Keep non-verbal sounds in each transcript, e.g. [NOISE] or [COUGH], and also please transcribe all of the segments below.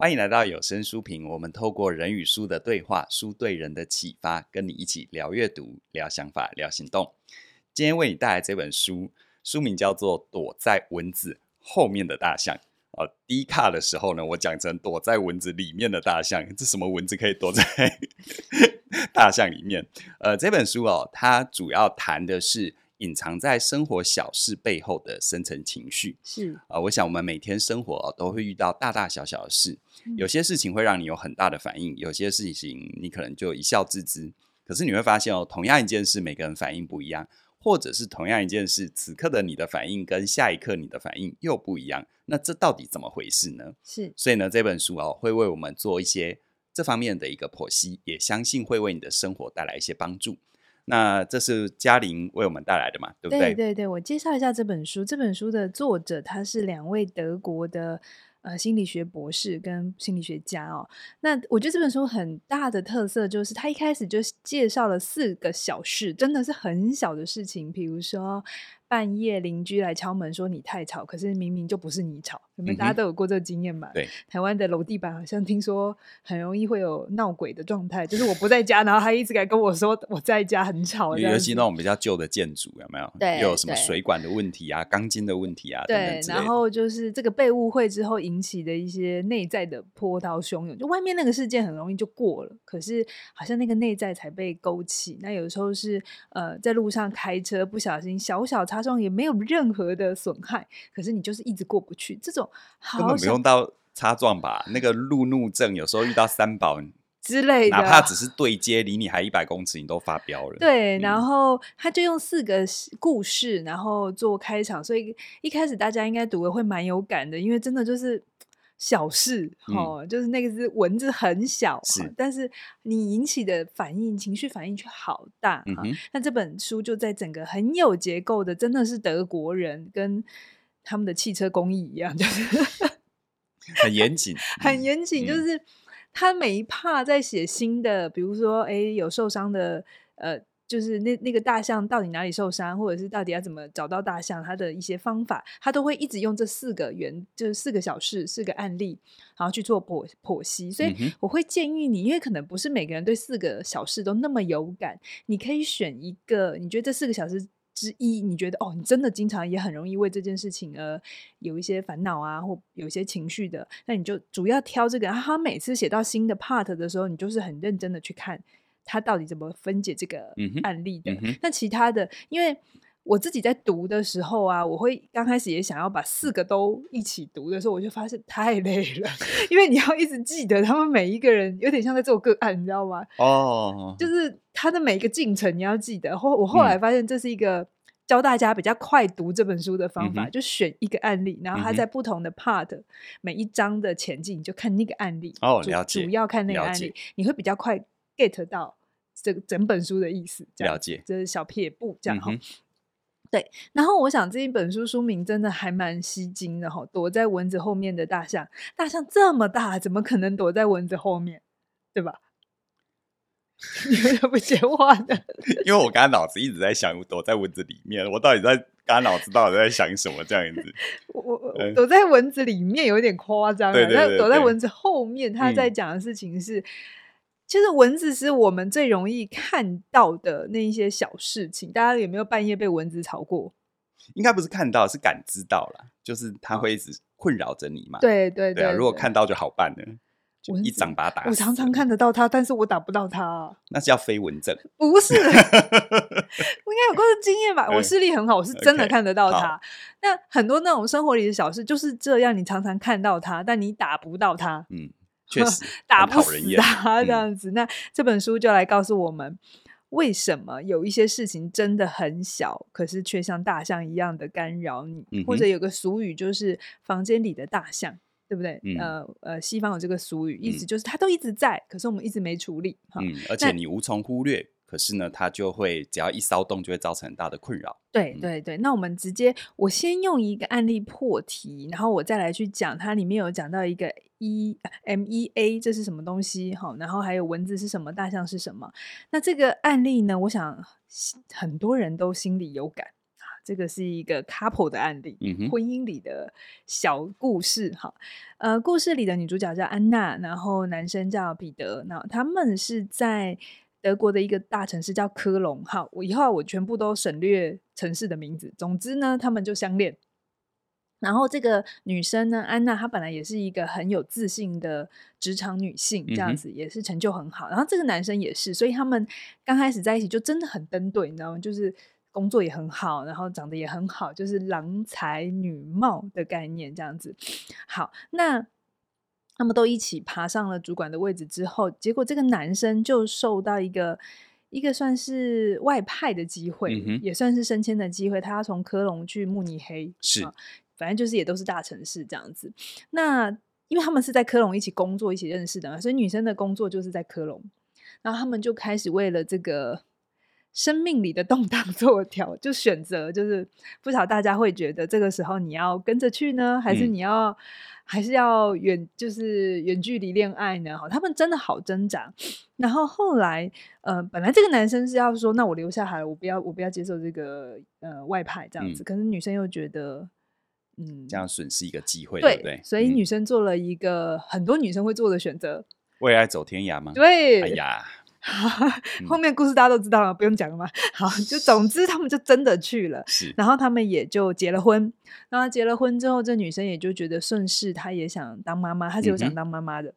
欢迎来到有声书评，我们透过人与书的对话，书对人的启发，跟你一起聊阅读、聊想法、聊行动。今天为你带来这本书，书名叫做《躲在蚊子后面的大象》。哦，第一卡的时候呢，我讲成躲在蚊子里面的大象，这什么蚊子可以躲在 [LAUGHS] 大象里面？呃，这本书哦，它主要谈的是。隐藏在生活小事背后的深层情绪是啊、呃，我想我们每天生活、哦、都会遇到大大小小的事，有些事情会让你有很大的反应，有些事情你可能就一笑置之。可是你会发现哦，同样一件事，每个人反应不一样，或者是同样一件事，此刻的你的反应跟下一刻你的反应又不一样。那这到底怎么回事呢？是，所以呢，这本书哦会为我们做一些这方面的一个剖析，也相信会为你的生活带来一些帮助。那这是嘉玲为我们带来的嘛，对不对？对对对，我介绍一下这本书。这本书的作者他是两位德国的呃心理学博士跟心理学家哦。那我觉得这本书很大的特色就是，他一开始就介绍了四个小事，真的是很小的事情，比如说。半夜邻居来敲门说你太吵，可是明明就不是你吵。你们大家都有过这个经验吧？对，台湾的楼地板好像听说很容易会有闹鬼的状态，就是我不在家，然后他一直来跟我说我在家很吵。尤其那种比较旧的建筑有没有？对，又有什么水管的问题啊、钢筋的问题啊？对，然后就是这个被误会之后引起的一些内在的波涛汹涌，就外面那个事件很容易就过了，可是好像那个内在才被勾起。那有时候是呃在路上开车不小心小小擦撞也没有任何的损害，可是你就是一直过不去，这种好根本不用到擦撞吧？那个路怒症有时候遇到三宝之类的，哪怕只是对接离你还一百公尺，你都发飙了。对，然后他就用四个故事，然后做开场，所以一开始大家应该读的会蛮有感的，因为真的就是。小事哦，嗯、就是那个是文字很小，是，但是你引起的反应、情绪反应却好大哈。那、嗯、这本书就在整个很有结构的，真的是德国人跟他们的汽车工艺一样，就是很严谨，[LAUGHS] 很严谨。就是他每一 part 在写新的，比如说，哎，有受伤的，呃。就是那那个大象到底哪里受伤，或者是到底要怎么找到大象，它的一些方法，他都会一直用这四个原，就是四个小事、四个案例，然后去做剖剖析。所以我会建议你，因为可能不是每个人对四个小事都那么有感，你可以选一个，你觉得这四个小事之一，你觉得哦，你真的经常也很容易为这件事情而有一些烦恼啊，或有一些情绪的，那你就主要挑这个。他每次写到新的 part 的时候，你就是很认真的去看。他到底怎么分解这个案例的？那、嗯、其他的，因为我自己在读的时候啊，我会刚开始也想要把四个都一起读的时候，我就发现太累了，[LAUGHS] 因为你要一直记得他们每一个人，有点像在做个案，你知道吗？哦，就是他的每一个进程你要记得。后我后来发现这是一个教大家比较快读这本书的方法，嗯、就选一个案例，然后他在不同的 part、嗯、每一章的前进，你就看那个案例哦，了解，主要看那个案例，你会比较快 get 到。这个整本书的意思，了解，这是小撇步，这样哈。嗯、对，然后我想这一本书书名真的还蛮吸睛的哈。躲在蚊子后面的大象，大象这么大，怎么可能躲在蚊子后面？对吧？你为什么不 [LAUGHS] 接话的？因为我刚刚脑子一直在想，躲在蚊子里面，我到底在刚刚脑子到底在想什么？这样子，[LAUGHS] 我我、嗯、躲在蚊子里面有点夸张，对，对，对，对，躲在蚊子后面，他在讲的事情是。嗯其实蚊子是我们最容易看到的那一些小事情。大家有没有半夜被蚊子吵过？应该不是看到，是感知到了，就是它会一直困扰着你嘛。对对对，如果看到就好办了，就一掌把它打死。我常常看得到它，但是我打不到它。那是叫飞蚊症？[LAUGHS] 不是，[LAUGHS] 我应该有过的经验吧？我视力很好，我是真的看得到它。Okay, 那很多那种生活里的小事就是这样，你常常看到它，但你打不到它。嗯。确 [LAUGHS] 实打不死他这样子，嗯、那这本书就来告诉我们，为什么有一些事情真的很小，可是却像大象一样的干扰你。嗯、或者有个俗语就是“房间里的大象”，对不对？嗯、呃呃，西方有这个俗语，意思就是它都一直在，可是我们一直没处理。嗯，而且你无从忽略。可是呢，它就会只要一骚动，就会造成很大的困扰。对对对，那我们直接，我先用一个案例破题，然后我再来去讲，它里面有讲到一个 E M E A，这是什么东西？好，然后还有蚊子是什么，大象是什么？那这个案例呢，我想很多人都心里有感啊，这个是一个 couple 的案例，嗯哼婚姻里的小故事。哈，呃，故事里的女主角叫安娜，然后男生叫彼得，那他们是在德国的一个大城市叫科隆。好，我以后我全部都省略城市的名字。总之呢，他们就相恋。然后这个女生呢，安娜，她本来也是一个很有自信的职场女性，这样子、嗯、也是成就很好。然后这个男生也是，所以他们刚开始在一起就真的很登对，你知道吗？就是工作也很好，然后长得也很好，就是郎才女貌的概念这样子。好，那他们都一起爬上了主管的位置之后，结果这个男生就受到一个一个算是外派的机会，嗯、也算是升迁的机会，他要从科隆去慕尼黑，是。反正就是也都是大城市这样子。那因为他们是在科隆一起工作、一起认识的嘛，所以女生的工作就是在科隆。然后他们就开始为了这个生命里的动荡 [LAUGHS] 做调，就选择就是不晓得大家会觉得这个时候你要跟着去呢，还是你要、嗯、还是要远就是远距离恋爱呢？好，他们真的好挣扎。然后后来呃，本来这个男生是要说，那我留下来，我不要我不要接受这个呃外派这样子。嗯、可是女生又觉得。嗯，这样损失一个机会，对，对不对？所以女生做了一个很多女生会做的选择，为爱走天涯吗？对，哎呀，后面故事大家都知道了，不用讲了嘛？好，就 [LAUGHS] 总之他们就真的去了，然后他们也就结了婚。然后结了婚之后，这女生也就觉得顺势，她也想当妈妈，她是有想当妈妈的。嗯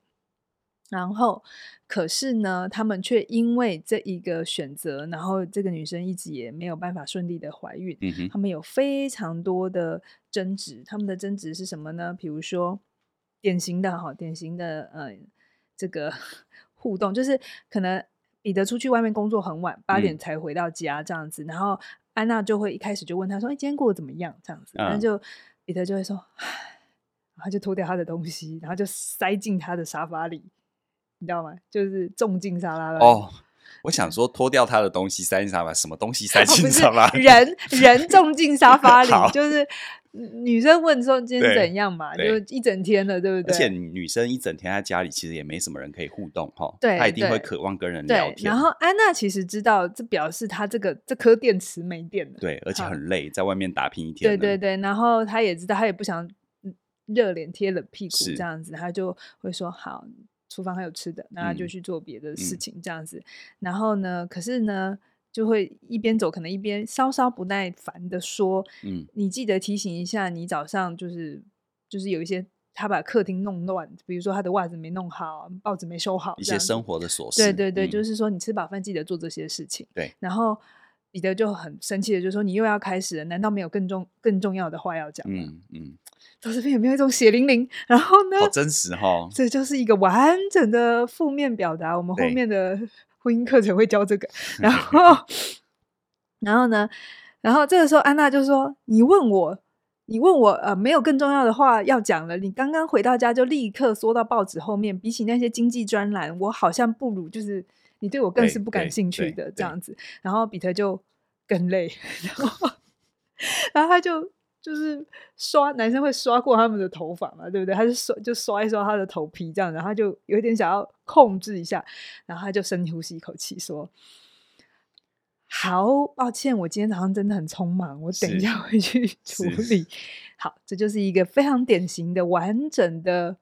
然后，可是呢，他们却因为这一个选择，然后这个女生一直也没有办法顺利的怀孕。嗯哼，他们有非常多的争执，他们的争执是什么呢？比如说，典型的哈，典型的呃，这个 [LAUGHS] 互动就是可能彼得出去外面工作很晚，八点才回到家这样子，嗯、然后安娜就会一开始就问他说：“哎，今天过得怎么样？”这样子，然后就彼得就会说：“唉，然后就脱掉他的东西，然后就塞进他的沙发里。”你知道吗？就是种进沙拉了哦。Oh, 我想说脱掉他的东西塞进沙发，什么东西塞进沙发？人人种进沙 [LAUGHS] 发里，就是女生问说今天怎样嘛？就一整天了，对不对？而且女生一整天在家里，其实也没什么人可以互动哈。对，她一定会渴望跟人聊天。然后安娜其实知道，这表示她这个这颗电池没电了。对，而且很累，在外面打拼一天。对对对，然后她也知道，她也不想热脸贴冷屁股这样子，她就会说好。厨房还有吃的，那他就去做别的事情，这样子。然后呢，可是呢，就会一边走，可能一边稍稍不耐烦的说：“嗯，你记得提醒一下，你早上就是就是有一些他把客厅弄乱，比如说他的袜子没弄好，报纸没收好，一些生活的琐事。对对对，嗯、就是说你吃饱饭记得做这些事情。对，然后彼得就很生气的就说：你又要开始了，难道没有更重更重要的话要讲吗？嗯嗯。到这边有没有一种血淋淋？然后呢？好真实哈、哦！这就是一个完整的负面表达。我们后面的婚姻课程会教这个。[LAUGHS] 然后，然后呢？然后这个时候，安娜就说：“你问我，你问我，呃，没有更重要的话要讲了。你刚刚回到家就立刻缩到报纸后面，比起那些经济专栏，我好像不如就是你对我更是不感兴趣的这样子。”然后彼得就更累，[LAUGHS] 然后，[LAUGHS] 然后他就。就是刷男生会刷过他们的头发嘛，对不对？他就刷就刷一刷他的头皮这样，然后他就有点想要控制一下，然后他就深呼吸一口气说：“好抱歉，我今天早上真的很匆忙，我等一下会去处理。”好，这就是一个非常典型的完整的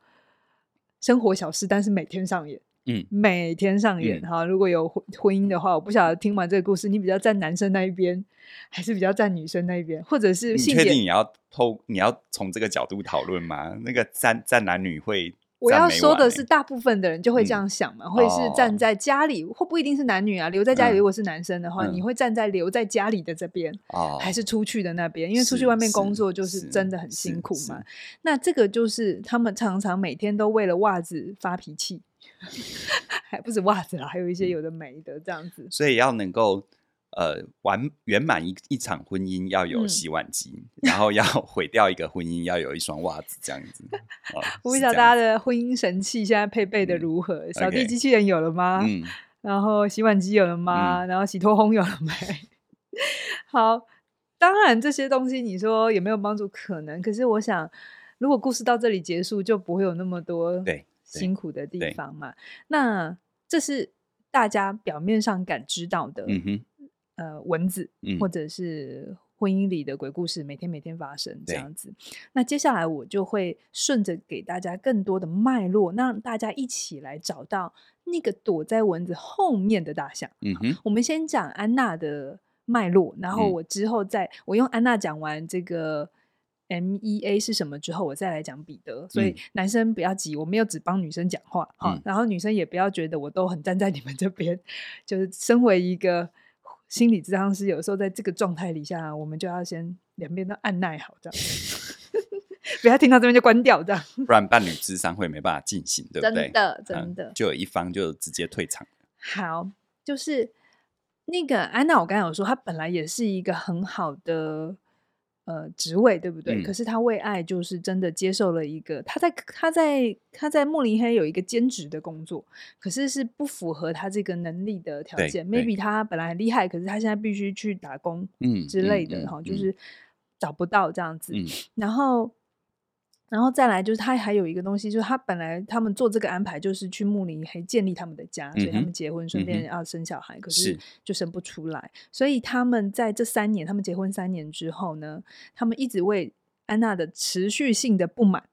生活小事，但是每天上演。嗯，每天上演哈。如果有婚婚姻的话，我不晓得听完这个故事，你比较站男生那一边，还是比较站女生那一边，或者是？你确定你要透？你要从这个角度讨论吗？那个站站男女会？我要说的是，大部分的人就会这样想嘛，会是站在家里，或不一定是男女啊。留在家里，如果是男生的话，你会站在留在家里的这边，还是出去的那边？因为出去外面工作就是真的很辛苦嘛。那这个就是他们常常每天都为了袜子发脾气。[LAUGHS] 还不止袜子啦，还有一些有的没的这样子。所以要能够呃完圆满一一场婚姻，要有洗碗机，嗯、然后要 [LAUGHS] 毁掉一个婚姻，要有一双袜子这样子。哦、我不知道大家的婚姻神器现在配备的如何？嗯、扫地机器人有了吗？嗯、然后洗碗机有了吗？嗯、然后洗脱烘有了没？[LAUGHS] 好，当然这些东西你说有没有帮助？可能。可是我想，如果故事到这里结束，就不会有那么多对。辛苦的地方嘛，那这是大家表面上感知到的，嗯哼，呃，文字或者是婚姻里的鬼故事，每天每天发生这样子。那接下来我就会顺着给大家更多的脉络，让大家一起来找到那个躲在蚊子后面的大象。嗯哼，我们先讲安娜的脉络，然后我之后再、嗯、我用安娜讲完这个。MEA 是什么之后，我再来讲彼得。所以男生不要急，我没有只帮女生讲话哈、嗯。然后女生也不要觉得我都很站在你们这边。就是身为一个心理咨商师，有时候在这个状态底下，我们就要先两边都按耐好，这样 [LAUGHS] 不要听到这边就关掉，这样不然伴侣智商会没办法进行，对不对？真的，真的，嗯、就有一方就直接退场。好，就是那个安娜，我刚才有说，她本来也是一个很好的。呃，职位对不对？嗯、可是他为爱，就是真的接受了一个他在他在他在慕尼黑有一个兼职的工作，可是是不符合他这个能力的条件。Maybe 他本来很厉害，可是他现在必须去打工，嗯之类的哈、就是找不到这样子，嗯、然后。然后再来就是他还有一个东西，就是他本来他们做这个安排就是去慕尼黑建立他们的家，嗯、所以他们结婚顺便要生小孩，嗯、可是就生不出来。所以他们在这三年，他们结婚三年之后呢，他们一直为安娜的持续性的不满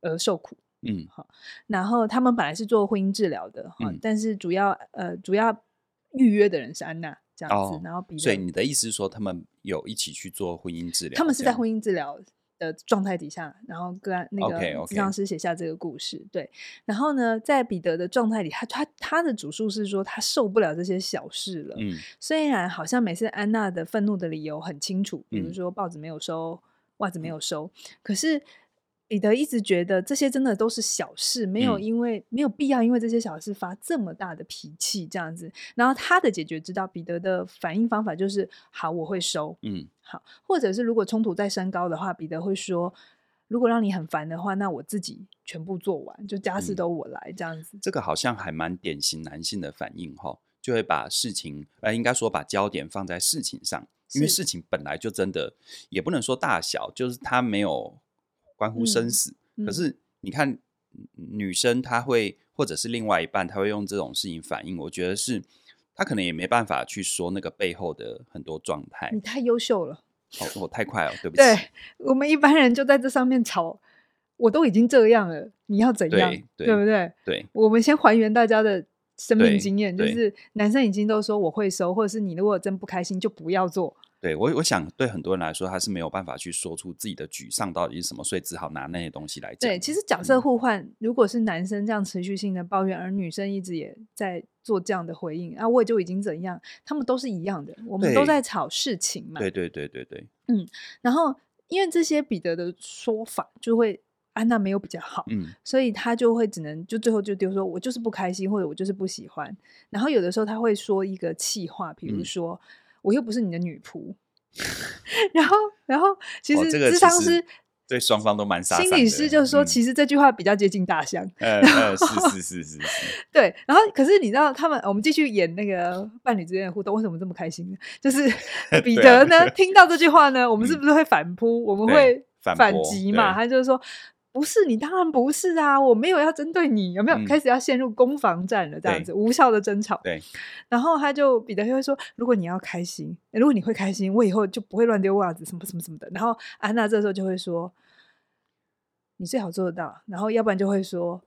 而受苦。嗯，好。然后他们本来是做婚姻治疗的，哈、嗯，但是主要呃主要预约的人是安娜这样子。哦、然后比，所以你的意思是说，他们有一起去做婚姻治疗？他们是在婚姻治疗的状态底下，然后跟那个治疗师写下这个故事。Okay, okay. 对，然后呢，在彼得的状态里，他他他的主诉是说，他受不了这些小事了。嗯，虽然好像每次安娜的愤怒的理由很清楚，比如说报纸没有收，袜子没有收，嗯、可是。彼得一直觉得这些真的都是小事，没有因为、嗯、没有必要因为这些小事发这么大的脾气这样子。然后他的解决之道，彼得的反应方法就是：好，我会收，嗯，好，或者是如果冲突再升高的话，彼得会说：如果让你很烦的话，那我自己全部做完，就家事都我来这样子。这个好像还蛮典型男性的反应哈，就会把事情，呃，应该说把焦点放在事情上，因为事情本来就真的也不能说大小，就是他没有。关乎生死，可是你看，女生她会，或者是另外一半，她会用这种事情反应。我觉得是，她可能也没办法去说那个背后的很多状态。你太优秀了，哦，我太快了，对 [LAUGHS] 不起。对，我们一般人就在这上面吵，我都已经这样了，你要怎样？对，对，对不对？对，我们先还原大家的生命经验，就是男生已经都说我会收，或者是你如果真不开心就不要做。对我，我想对很多人来说，他是没有办法去说出自己的沮丧到底是什么，所以只好拿那些东西来讲。对，其实角色互换，嗯，如果是男生这样持续性的抱怨，而女生一直也在做这样的回应，啊，我也就已经怎样，他们都是一样的，我们都在吵事情嘛。对对对对对，嗯，然后因为这些彼得的说法，就会安娜没有比较好，嗯，所以他就会只能就最后就丢说，我就是不开心，或者我就是不喜欢。然后有的时候他会说一个气话，比如说。嗯我又不是你的女仆，[LAUGHS] 然后，然后其实咨商师对双方都蛮杀。心理师就是说，其实这句话比较接近大象。[LAUGHS] 呃、是是是是是。对，然后可是你知道，他们我们继续演那个伴侣之间的互动，为什么这么开心呢？就是 [LAUGHS] 彼得呢，听到这句话呢，我们是不是会反扑？我们会反击嘛？他就是说。不是你，当然不是啊！我没有要针对你，有没有、嗯、开始要陷入攻防战了？这样子无效的争吵。对，然后他就彼得就会说：“如果你要开心，如果你会开心，我以后就不会乱丢袜子，什么什么什么的。”然后安娜这时候就会说：“你最好做得到。”然后要不然就会说：“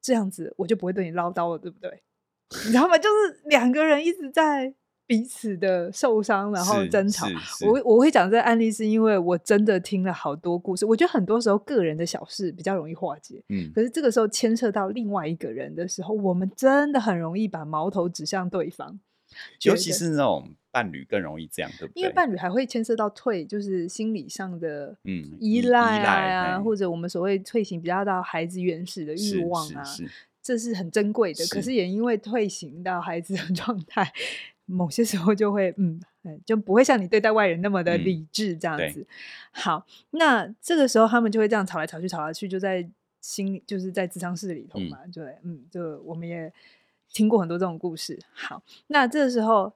这样子我就不会对你唠叨了，对不对？” [LAUGHS] 你知道吗？就是两个人一直在。彼此的受伤，然后争吵。我我会讲这个案例，是因为我真的听了好多故事。我觉得很多时候个人的小事比较容易化解，嗯，可是这个时候牵涉到另外一个人的时候，我们真的很容易把矛头指向对方。尤其是那种伴侣更容易这样，对不对？因为伴侣还会牵涉到退，就是心理上的嗯依赖啊，或者我们所谓退行比较到孩子原始的欲望啊，这是很珍贵的。可是也因为退行到孩子的 [LAUGHS] 状态。某些时候就会，嗯，就不会像你对待外人那么的理智这样子。嗯、好，那这个时候他们就会这样吵来吵去，吵来吵去，就在心里，就是在智商室里头嘛。对、嗯，嗯，就我们也听过很多这种故事。好，那这个时候，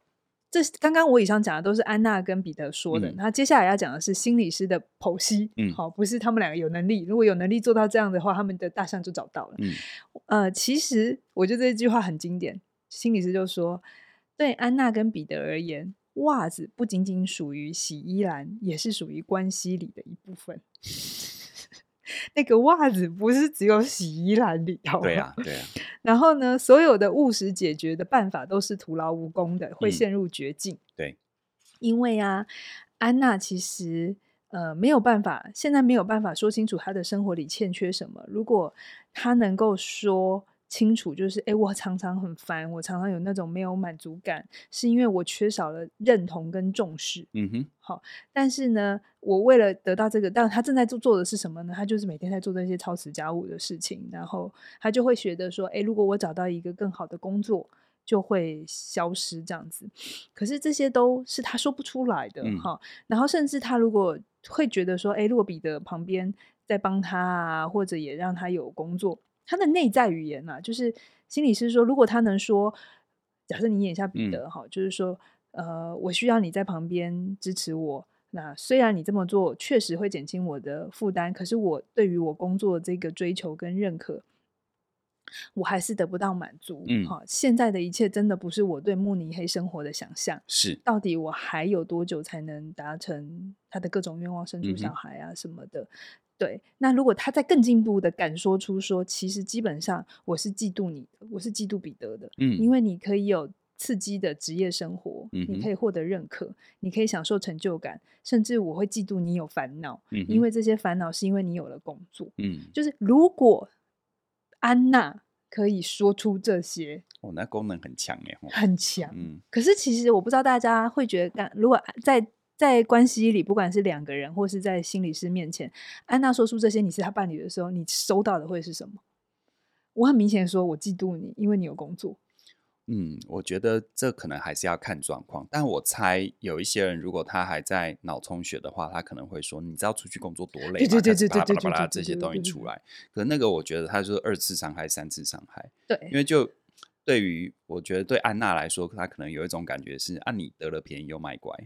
这刚刚我以上讲的都是安娜跟彼得说的。那、嗯、接下来要讲的是心理师的剖析。嗯，好，不是他们两个有能力，如果有能力做到这样的话，他们的大象就找到了。嗯，呃，其实我觉得这句话很经典，心理师就说。对安娜跟彼得而言，袜子不仅仅属于洗衣篮，也是属于关系里的一部分。[LAUGHS] 那个袜子不是只有洗衣篮里头，对啊，对啊。[LAUGHS] 然后呢，所有的务实解决的办法都是徒劳无功的，会陷入绝境。嗯、对，因为啊，安娜其实呃没有办法，现在没有办法说清楚她的生活里欠缺什么。如果她能够说。清楚，就是诶，我常常很烦，我常常有那种没有满足感，是因为我缺少了认同跟重视。嗯哼，好，但是呢，我为了得到这个，但他正在做做的是什么呢？他就是每天在做这些操持家务的事情，然后他就会觉得说，诶，如果我找到一个更好的工作，就会消失这样子。可是这些都是他说不出来的，哈、嗯。然后甚至他如果会觉得说，哎，如果彼得旁边在帮他啊，或者也让他有工作。他的内在语言啊，就是心理师说，如果他能说，假设你演一下彼得哈，就是说，呃，我需要你在旁边支持我。那虽然你这么做确实会减轻我的负担，可是我对于我工作这个追求跟认可，我还是得不到满足。嗯，哈，现在的一切真的不是我对慕尼黑生活的想象。是，到底我还有多久才能达成他的各种愿望，生出小孩啊什么的？嗯对，那如果他再更进步的敢说出说，其实基本上我是嫉妒你的，我是嫉妒彼得的，嗯，因为你可以有刺激的职业生活，嗯，你可以获得认可，你可以享受成就感，甚至我会嫉妒你有烦恼，嗯，因为这些烦恼是因为你有了工作，嗯，就是如果安娜可以说出这些，哦，那功能很强耶，很强，嗯，可是其实我不知道大家会觉得，如果在。在关系里，不管是两个人，或是在心理师面前，安娜说出这些你是他伴侣的时候，你收到的会是什么？我很明显说，我嫉妒你，因为你有工作。嗯，我觉得这可能还是要看状况，但我猜有一些人，如果他还在脑充血的话，他可能会说：“你知道出去工作多累吗？”对对对对对对，巴拉这些东西出来。可是那个，我觉得他就是二次伤害、三次伤害。对，因为就对于我觉得对安娜来说，她可能有一种感觉是：啊，你得了便宜又卖乖。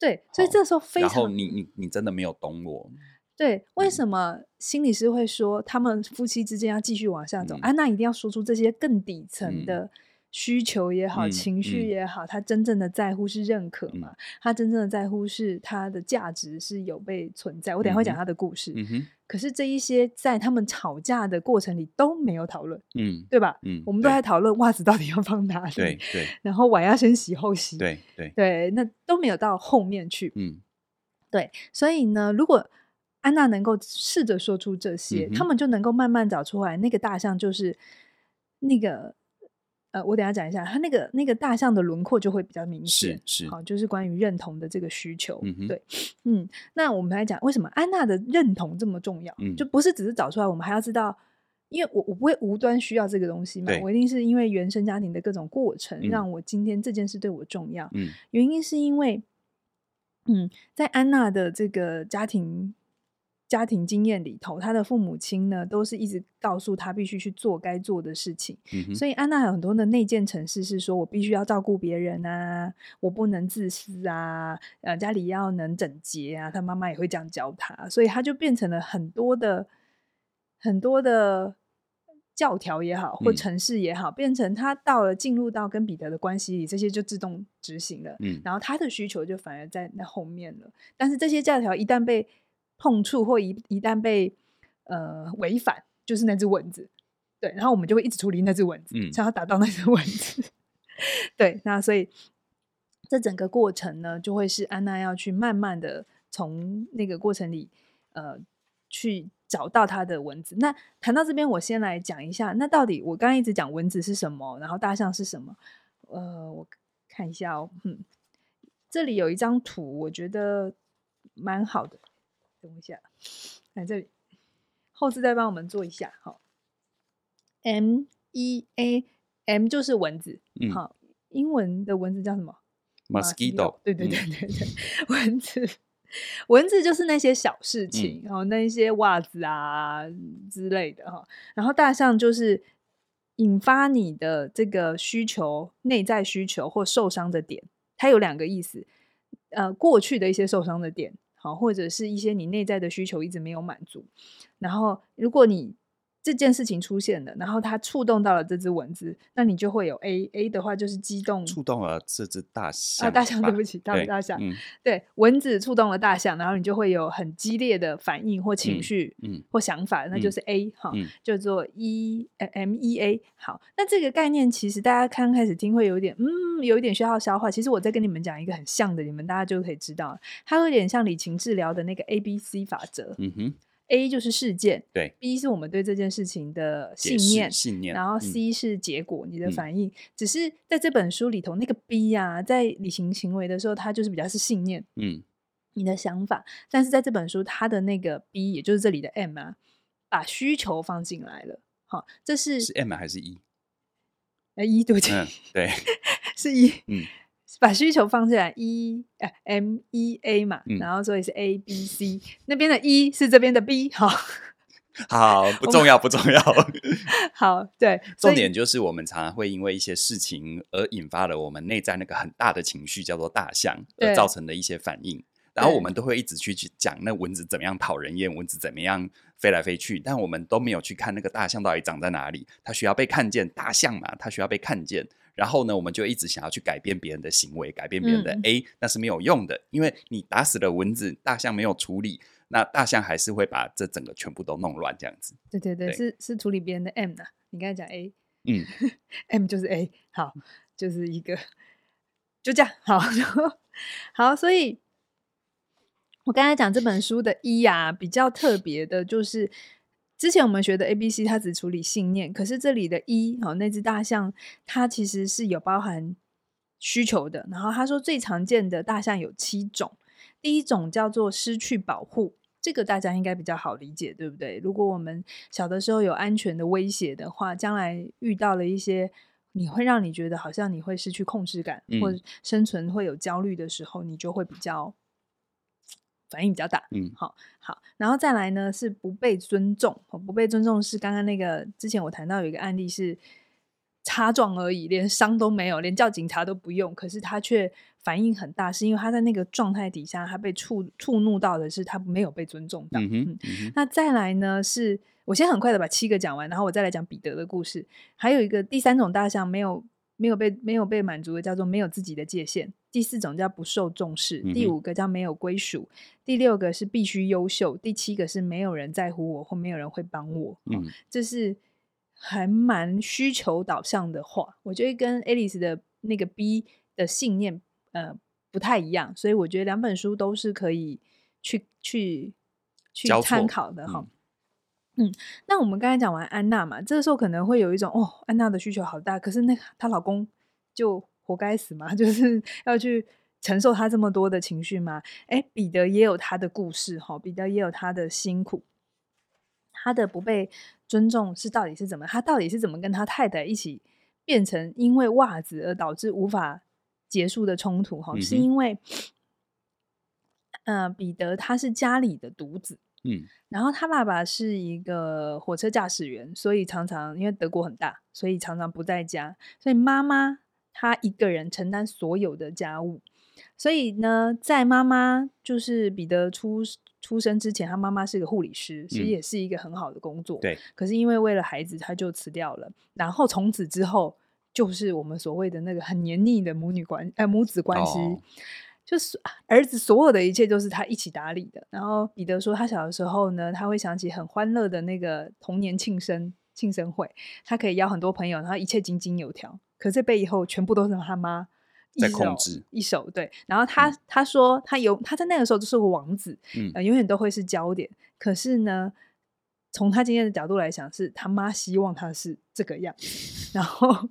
对，所以这时候非常。然后你你你真的没有懂我。对，为什么心理师会说他们夫妻之间要继续往下走？安娜、嗯啊、一定要说出这些更底层的。嗯需求也好，情绪也好，他真正的在乎是认可嘛？嗯、他真正的在乎是他的价值是有被存在。我等一下会讲他的故事。嗯、可是这一些在他们吵架的过程里都没有讨论，嗯，对吧？嗯，我们都在讨论袜子到底要放哪里，对对。然后碗要先洗后洗，对对对，那都没有到后面去，嗯，对。所以呢，如果安娜能够试着说出这些，嗯、他们就能够慢慢找出来，那个大象就是那个。呃，我等下讲一下，他那个那个大象的轮廓就会比较明显，是是，好，就是关于认同的这个需求，嗯，对，嗯，那我们来讲为什么安娜的认同这么重要，嗯，就不是只是找出来，我们还要知道，因为我我不会无端需要这个东西嘛，我一定是因为原生家庭的各种过程，嗯，让我今天这件事对我重要，嗯，原因是因为，嗯，在安娜的这个家庭。家庭经验里头，他的父母亲呢，都是一直告诉他必须去做该做的事情。嗯、所以安娜有很多的内建城市是说，我必须要照顾别人啊，我不能自私啊，呃，家里要能整洁啊。他妈妈也会这样教他，所以他就变成了很多的很多的教条也好，或城市也好，嗯、变成他到了进入到跟彼得的关系里，这些就自动执行了。嗯、然后他的需求就反而在那后面了。但是这些教条一旦被碰触或一一旦被呃违反，就是那只蚊子，对，然后我们就会一直处理那只蚊子，嗯，想要打到那只蚊子，[LAUGHS] 对，那所以这整个过程呢，就会是安娜要去慢慢的从那个过程里，呃，去找到她的蚊子。那谈到这边，我先来讲一下，那到底我刚刚一直讲蚊子是什么，然后大象是什么？呃，我看一下哦，嗯，这里有一张图，我觉得蛮好的。等一下，来这里，后置再帮我们做一下。好，M E A M 就是蚊子，嗯、好，英文的蚊子叫什么？Mosquito。对对对对对，嗯、[LAUGHS] 蚊子，蚊子就是那些小事情，然后、嗯、那些袜子啊之类的哈。然后大象就是引发你的这个需求、内在需求或受伤的点，它有两个意思，呃，过去的一些受伤的点。好，或者是一些你内在的需求一直没有满足，然后如果你这件事情出现了，然后它触动到了这只蚊子，那你就会有 A A 的话就是激动，触动了这只大象啊，大象，对不起，大大象，嗯、对，蚊子触动了大象，然后你就会有很激烈的反应或情绪，嗯，或想法，嗯、那就是 A 哈、嗯，叫做 E M E A。好，那这个概念其实大家刚开始听会有点，嗯，有一点需要消化。其实我再跟你们讲一个很像的，你们大家就可以知道，它有点像理情治疗的那个 A B C 法则，嗯哼。A 就是事件，对；B 是我们对这件事情的信念，信念。然后 C 是结果，嗯、你的反应。只是在这本书里头，那个 B 呀、啊，在理行行为的时候，它就是比较是信念，嗯，你的想法。但是在这本书，它的那个 B，也就是这里的 M 啊，把需求放进来了。好，这是是 M 还是 E？呃，E 对不起，嗯、对，[LAUGHS] 是 E，嗯。把需求放进来，E M E A 嘛，嗯、然后所以是 A B C 那边的 E 是这边的 B，好，好不重要不重要，[LAUGHS] 好对，重点就是我们常常会因为一些事情而引发了我们内在那个很大的情绪，叫做大象，而造成的一些反应，然后我们都会一直去去讲那蚊子怎么样讨人厌，蚊子怎么样飞来飞去，但我们都没有去看那个大象到底长在哪里，它需要被看见，大象嘛，它需要被看见。然后呢，我们就一直想要去改变别人的行为，改变别人的 A，、嗯、那是没有用的，因为你打死了蚊子，大象没有处理，那大象还是会把这整个全部都弄乱，这样子。对对对，对是是处理别人的 M 呢？你刚才讲 A，嗯，[LAUGHS] M 就是 A，好，就是一个，就这样，好，[LAUGHS] 好，所以我刚才讲这本书的一啊，比较特别的就是。之前我们学的 A、B、C，它只处理信念，可是这里的 E，哦，那只大象，它其实是有包含需求的。然后他说，最常见的大象有七种，第一种叫做失去保护，这个大家应该比较好理解，对不对？如果我们小的时候有安全的威胁的话，将来遇到了一些你会让你觉得好像你会失去控制感，嗯、或者生存会有焦虑的时候，你就会比较。反应比较大，嗯，好，好，然后再来呢是不被尊重，不被尊重是刚刚那个之前我谈到有一个案例是擦撞而已，连伤都没有，连叫警察都不用，可是他却反应很大，是因为他在那个状态底下，他被触触怒到的是他没有被尊重到。嗯那再来呢是我先很快的把七个讲完，然后我再来讲彼得的故事，还有一个第三种大象没有。没有被没有被满足的叫做没有自己的界限，第四种叫不受重视，第五个叫没有归属，第六个是必须优秀，第七个是没有人在乎我或没有人会帮我。嗯，这是还蛮需求导向的话，我觉得跟 Alice 的那个 B 的信念呃不太一样，所以我觉得两本书都是可以去去去参考的哈。嗯，那我们刚才讲完安娜嘛，这个时候可能会有一种哦，安娜的需求好大，可是那个她老公就活该死嘛，[LAUGHS] 就是要去承受他这么多的情绪吗。诶，彼得也有他的故事哈，彼得也有他的辛苦，他的不被尊重是到底是怎么？他到底是怎么跟他太太一起变成因为袜子而导致无法结束的冲突？哈、嗯，是因为，呃，彼得他是家里的独子。嗯，然后他爸爸是一个火车驾驶员，所以常常因为德国很大，所以常常不在家，所以妈妈她一个人承担所有的家务。所以呢，在妈妈就是彼得出出生之前，他妈妈是个护理师，其实也是一个很好的工作。对、嗯，可是因为为了孩子，他就辞掉了。然后从此之后，就是我们所谓的那个很黏腻的母女关呃母子关系。哦就是儿子所有的一切都是他一起打理的。然后彼得说，他小的时候呢，他会想起很欢乐的那个童年庆生庆生会，他可以邀很多朋友，然后一切井井有条。可是背以后全部都是他妈在控制一手对。然后他、嗯、他说他有他在那个时候就是个王子，嗯、呃，永远都会是焦点。可是呢，从他今天的角度来想，是他妈希望他是这个样子，然后。[LAUGHS]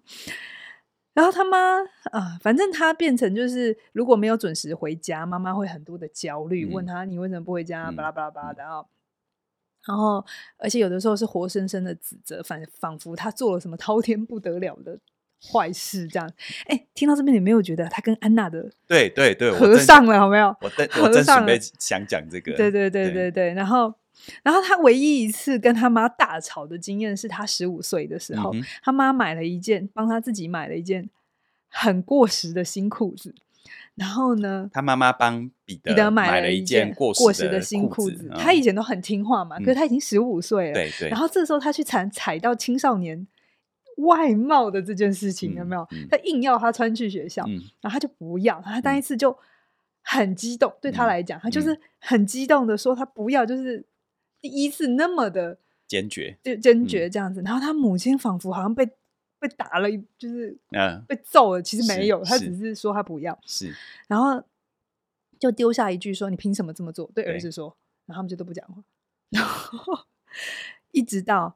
然后他妈啊，反正他变成就是，如果没有准时回家，妈妈会很多的焦虑，嗯、问他你为什么不回家，巴拉巴拉巴拉。然后，然后，而且有的时候是活生生的指责，反仿佛他做了什么滔天不得了的坏事这样。哎，听到这边，你没有觉得他跟安娜的对对对合上了，有没有？我真我正准备想讲这个，对对对对对。然后。然后他唯一一次跟他妈大吵的经验是他十五岁的时候，嗯、他妈买了一件，帮他自己买了一件很过时的新裤子，然后呢，他妈妈帮彼得买了一件过时的，时的新裤子。嗯、他以前都很听话嘛，可是他已经十五岁了。对对。然后这时候他去踩踩到青少年外貌的这件事情，嗯、有没有？他硬要他穿去学校，嗯、然后他就不要。他当一次就很激动，嗯、对他来讲，他就是很激动的说他不要，就是第一次那么的坚决，就坚决这样子。嗯、然后他母亲仿佛好像被。被打了，就是嗯，被揍了。其实没有，他只是说他不要。是，然后就丢下一句说：“你凭什么这么做？”对儿子说。然后他们就都不讲话。然后 [LAUGHS] 一直到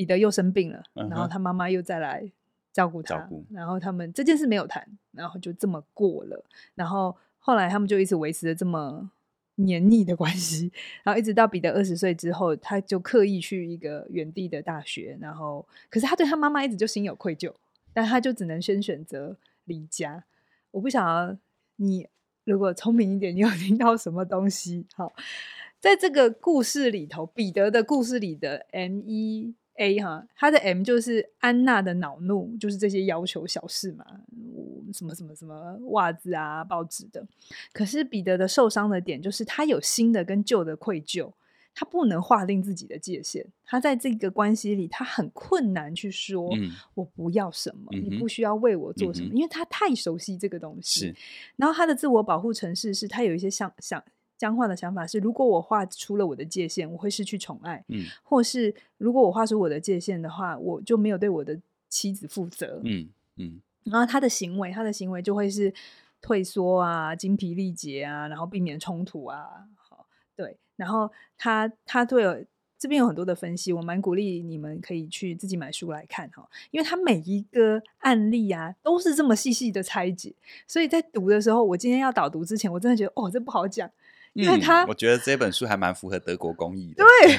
彼得又生病了，然后他妈妈又再来照顾他。然后他们这件事没有谈，然后就这么过了。然后后来他们就一直维持着这么。黏腻的关系，然后一直到彼得二十岁之后，他就刻意去一个远地的大学，然后可是他对他妈妈一直就心有愧疚，但他就只能先选择离家。我不晓得你如果聪明一点，你有听到什么东西？好，在这个故事里头，彼得的故事里的 M 一。A 哈，他的 M 就是安娜的恼怒，就是这些要求小事嘛，什么什么什么袜子啊、报纸的。可是彼得的受伤的点就是他有新的跟旧的愧疚，他不能划定自己的界限。他在这个关系里，他很困难去说，嗯、我不要什么，嗯、你不需要为我做什么，嗯、因为他太熟悉这个东西。是然后他的自我保护程式是他有一些想想。僵化的想法是，如果我画出了我的界限，我会失去宠爱。嗯，或是如果我画出我的界限的话，我就没有对我的妻子负责。嗯嗯，然后他的行为，他的行为就会是退缩啊，精疲力竭啊，然后避免冲突啊。好，对，然后他他对这边有很多的分析，我蛮鼓励你们可以去自己买书来看哈，因为他每一个案例啊都是这么细细的拆解，所以在读的时候，我今天要导读之前，我真的觉得哦，这不好讲。因为他、嗯，我觉得这本书还蛮符合德国工艺的。对，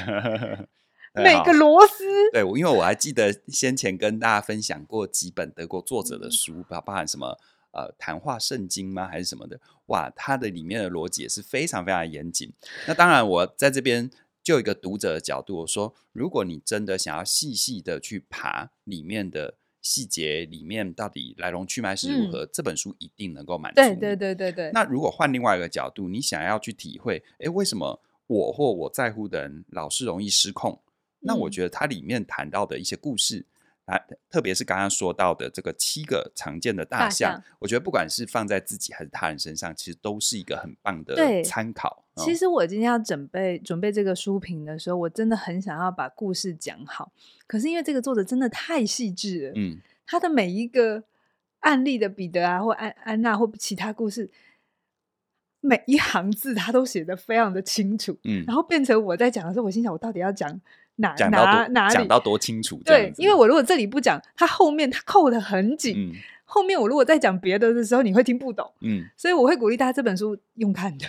[LAUGHS] 对每个螺丝。对，因为我还记得先前跟大家分享过几本德国作者的书，包包含什么呃谈话圣经吗？还是什么的？哇，它的里面的逻辑也是非常非常严谨。那当然，我在这边就一个读者的角度，我说，如果你真的想要细细的去爬里面的。细节里面到底来龙去脉是如何？嗯、这本书一定能够满足你。对对对对对。那如果换另外一个角度，你想要去体会，哎，为什么我或我在乎的人老是容易失控？嗯、那我觉得它里面谈到的一些故事啊，特别是刚刚说到的这个七个常见的大象，大象我觉得不管是放在自己还是他人身上，其实都是一个很棒的参考。其实我今天要准备准备这个书评的时候，我真的很想要把故事讲好。可是因为这个作者真的太细致了，嗯，他的每一个案例的彼得啊，或安安娜或其他故事，每一行字他都写得非常的清楚，嗯，然后变成我在讲的时候，我心想我到底要讲哪讲哪哪里讲到多清楚？对，因为我如果这里不讲，他后面他扣的很紧，嗯、后面我如果再讲别的的时候，你会听不懂，嗯，所以我会鼓励大家这本书用看的，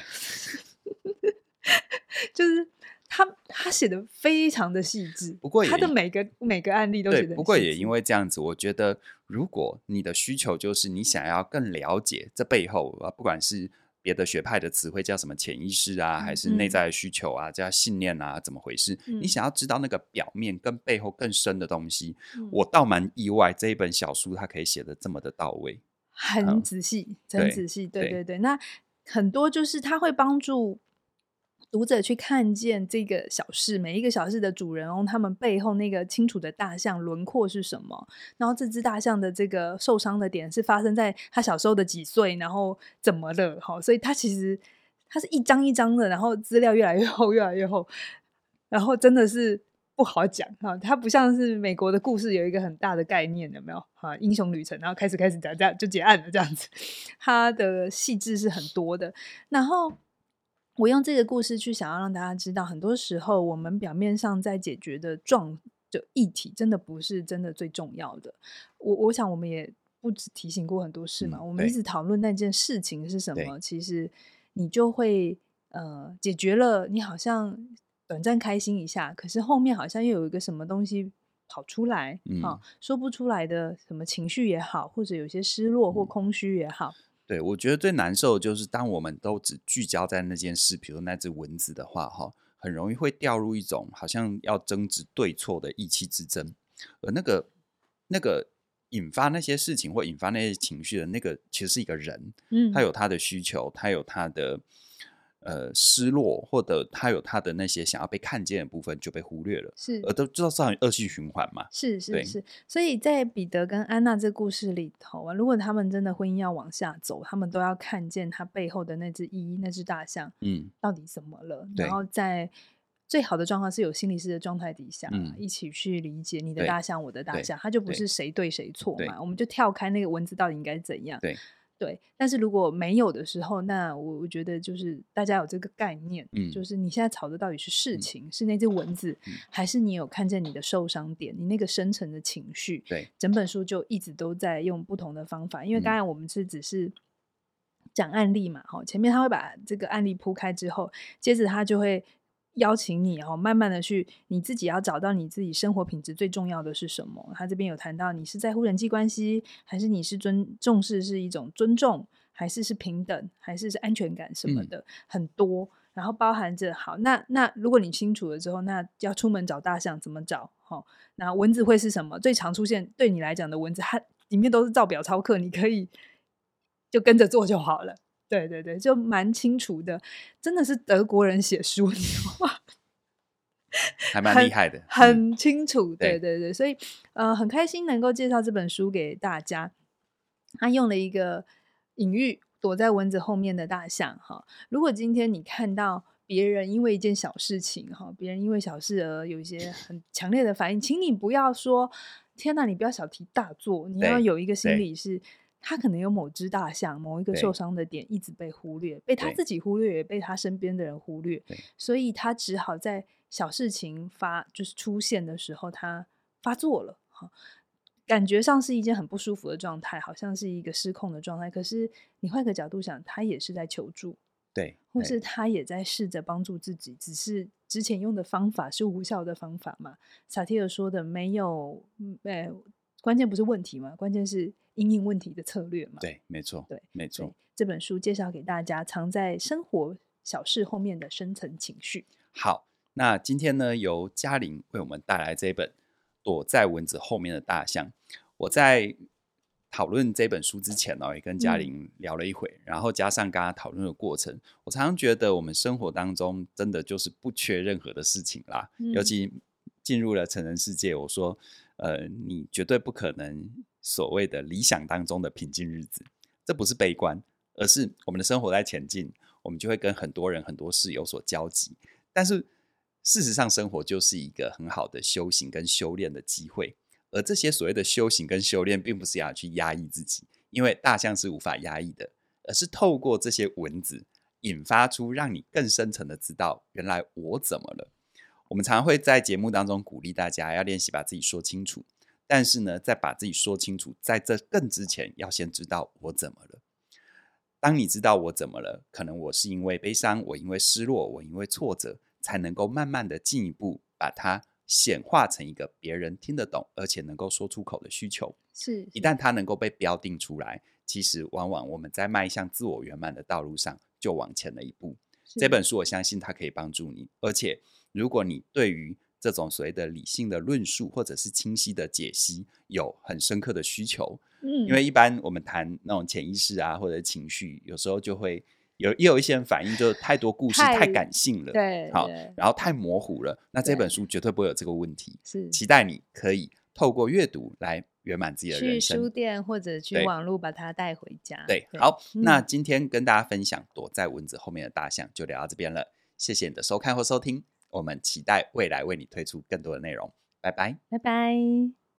[LAUGHS] 就是。他他写的非常的细致，不过他的每个每个案例都写的。不过也因为这样子，我觉得如果你的需求就是你想要更了解这背后啊，不管是别的学派的词汇叫什么潜意识啊，还是内在的需求啊，叫信念啊，怎么回事？嗯、你想要知道那个表面跟背后更深的东西，嗯、我倒蛮意外，这一本小书它可以写的这么的到位，很仔细，嗯、很仔细。对对对，对那很多就是他会帮助。读者去看见这个小事，每一个小事的主人翁，他们背后那个清楚的大象轮廓是什么？然后这只大象的这个受伤的点是发生在他小时候的几岁？然后怎么了？好，所以它其实它是一张一张的，然后资料越来越厚，越来越厚，然后真的是不好讲哈。它不像是美国的故事有一个很大的概念，有没有？哈，英雄旅程，然后开始开始讲这样就结案了这样子，[LAUGHS] 它的细致是很多的，然后。我用这个故事去想要让大家知道，很多时候我们表面上在解决的状的议题，真的不是真的最重要的。我我想我们也不止提醒过很多事嘛，嗯、我们一直讨论那件事情是什么，其实你就会呃解决了，你好像短暂开心一下，可是后面好像又有一个什么东西跑出来，嗯、啊，说不出来的什么情绪也好，或者有些失落或空虚也好。嗯对，我觉得最难受的就是当我们都只聚焦在那件事，比如那只蚊子的话，哈，很容易会掉入一种好像要争执对错的意气之争，而那个那个引发那些事情或引发那些情绪的那个，其实是一个人，嗯，他有他的需求，他有他的呃失落，或者他有他的那些想要被看见的部分就被忽略了，是，而都知道是很恶性循环嘛，是是是，所以在彼得跟安娜这故事里头啊，如果他们真的婚姻要往下走，他们都要看见他背后的那只一那只大象，嗯，到底怎么了，然后在。最好的状况是有心理师的状态底下，嗯，一起去理解你的大象，我的大象，它就不是谁对谁错嘛。我们就跳开那个文字到底应该怎样？对对。但是如果没有的时候，那我我觉得就是大家有这个概念，嗯，就是你现在吵的到底是事情，嗯、是那只蚊子，嗯、还是你有看见你的受伤点，你那个深层的情绪？对，整本书就一直都在用不同的方法，因为刚才我们是只是讲案例嘛，哈，前面他会把这个案例铺开之后，接着他就会。邀请你哦，慢慢的去，你自己要找到你自己生活品质最重要的是什么。他这边有谈到，你是在乎人际关系，还是你是尊重视是一种尊重，还是是平等，还是是安全感什么的，嗯、很多。然后包含着好，那那如果你清楚了之后，那要出门找大象怎么找？好，那蚊子会是什么？最常出现对你来讲的蚊子，它里面都是照表操课，你可以就跟着做就好了。对对对，就蛮清楚的，真的是德国人写书？[LAUGHS] 还蛮厉害的，很，很清楚。嗯、对对对，所以呃，很开心能够介绍这本书给大家。他用了一个隐喻，躲在蚊子后面的大象。哈，如果今天你看到别人因为一件小事情，哈，别人因为小事而有一些很强烈的反应，请你不要说“天哪”，你不要小题大做，你要有一个心理是。他可能有某只大象，某一个受伤的点一直被忽略，被他自己忽略，也被他身边的人忽略，所以他只好在小事情发就是出现的时候，他发作了哈，感觉上是一件很不舒服的状态，好像是一个失控的状态。可是你换个角度想，他也是在求助，对，或是他也在试着帮助自己，只是之前用的方法是无效的方法嘛？萨提尔说的没有，呃，关键不是问题嘛，关键是。因应问题的策略嘛？对，没错，对，没错。这本书介绍给大家，藏在生活小事后面的深层情绪。好，那今天呢，由嘉玲为我们带来这本《躲在蚊子后面的大象》。我在讨论这本书之前呢，也跟嘉玲聊了一会，嗯、然后加上刚刚讨论的过程，我常常觉得我们生活当中真的就是不缺任何的事情啦，嗯、尤其进入了成人世界，我说，呃，你绝对不可能。所谓的理想当中的平静日子，这不是悲观，而是我们的生活在前进，我们就会跟很多人、很多事有所交集。但是事实上，生活就是一个很好的修行跟修炼的机会。而这些所谓的修行跟修炼，并不是要去压抑自己，因为大象是无法压抑的，而是透过这些文字，引发出让你更深层的知道，原来我怎么了。我们常常会在节目当中鼓励大家要练习把自己说清楚。但是呢，在把自己说清楚，在这更之前，要先知道我怎么了。当你知道我怎么了，可能我是因为悲伤，我因为失落，我因为挫折，才能够慢慢的进一步把它显化成一个别人听得懂，而且能够说出口的需求。是，一旦它能够被标定出来，其实往往我们在迈向自我圆满的道路上就往前了一步。这本书我相信它可以帮助你，而且如果你对于这种所谓的理性的论述，或者是清晰的解析，有很深刻的需求。嗯，因为一般我们谈那种潜意识啊，或者情绪，有时候就会有也有一些人反应，就是太多故事，太，太感性了，对，好，然后太模糊了。那这本书绝对不会有这个问题。是，期待你可以透过阅读来圆满自己的人生。去书店或者去网络把它带回家。对，对好，嗯，那今天跟大家分享躲在蚊子后面的大象，就聊到这边了。谢谢你的收看或收听。我们期待未来为你推出更多的内容，拜拜，拜拜。